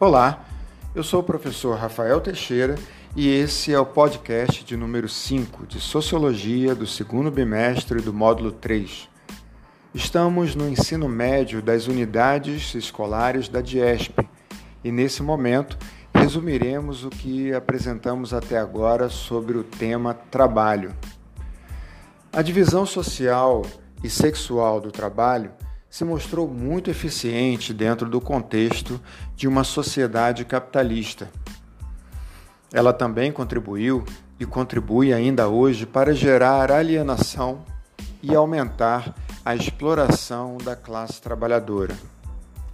Olá, eu sou o professor Rafael Teixeira e esse é o podcast de número 5 de Sociologia do segundo bimestre do módulo 3. Estamos no ensino médio das unidades escolares da DIESP e nesse momento resumiremos o que apresentamos até agora sobre o tema trabalho. A divisão social e sexual do trabalho se mostrou muito eficiente dentro do contexto de uma sociedade capitalista. Ela também contribuiu e contribui ainda hoje para gerar alienação e aumentar a exploração da classe trabalhadora,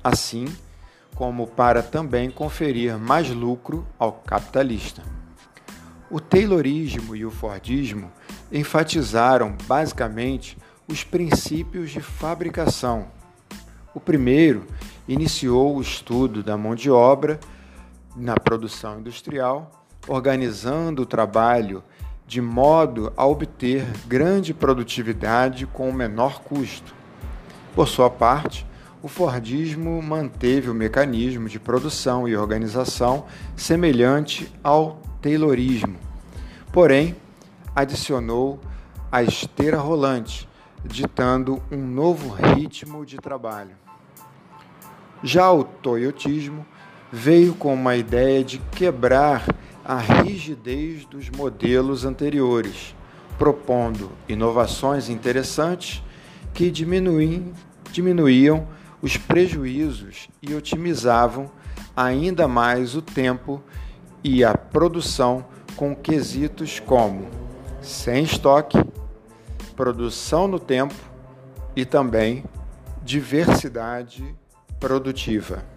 assim como para também conferir mais lucro ao capitalista. O Taylorismo e o Fordismo enfatizaram basicamente os princípios de fabricação. O primeiro iniciou o estudo da mão de obra na produção industrial, organizando o trabalho de modo a obter grande produtividade com o menor custo. Por sua parte, o Fordismo manteve o mecanismo de produção e organização semelhante ao Taylorismo, porém adicionou a esteira rolante, ditando um novo ritmo de trabalho. Já o toyotismo veio com uma ideia de quebrar a rigidez dos modelos anteriores, propondo inovações interessantes que diminuíam, os prejuízos e otimizavam ainda mais o tempo e a produção com quesitos como sem estoque, produção no tempo e também diversidade produtiva.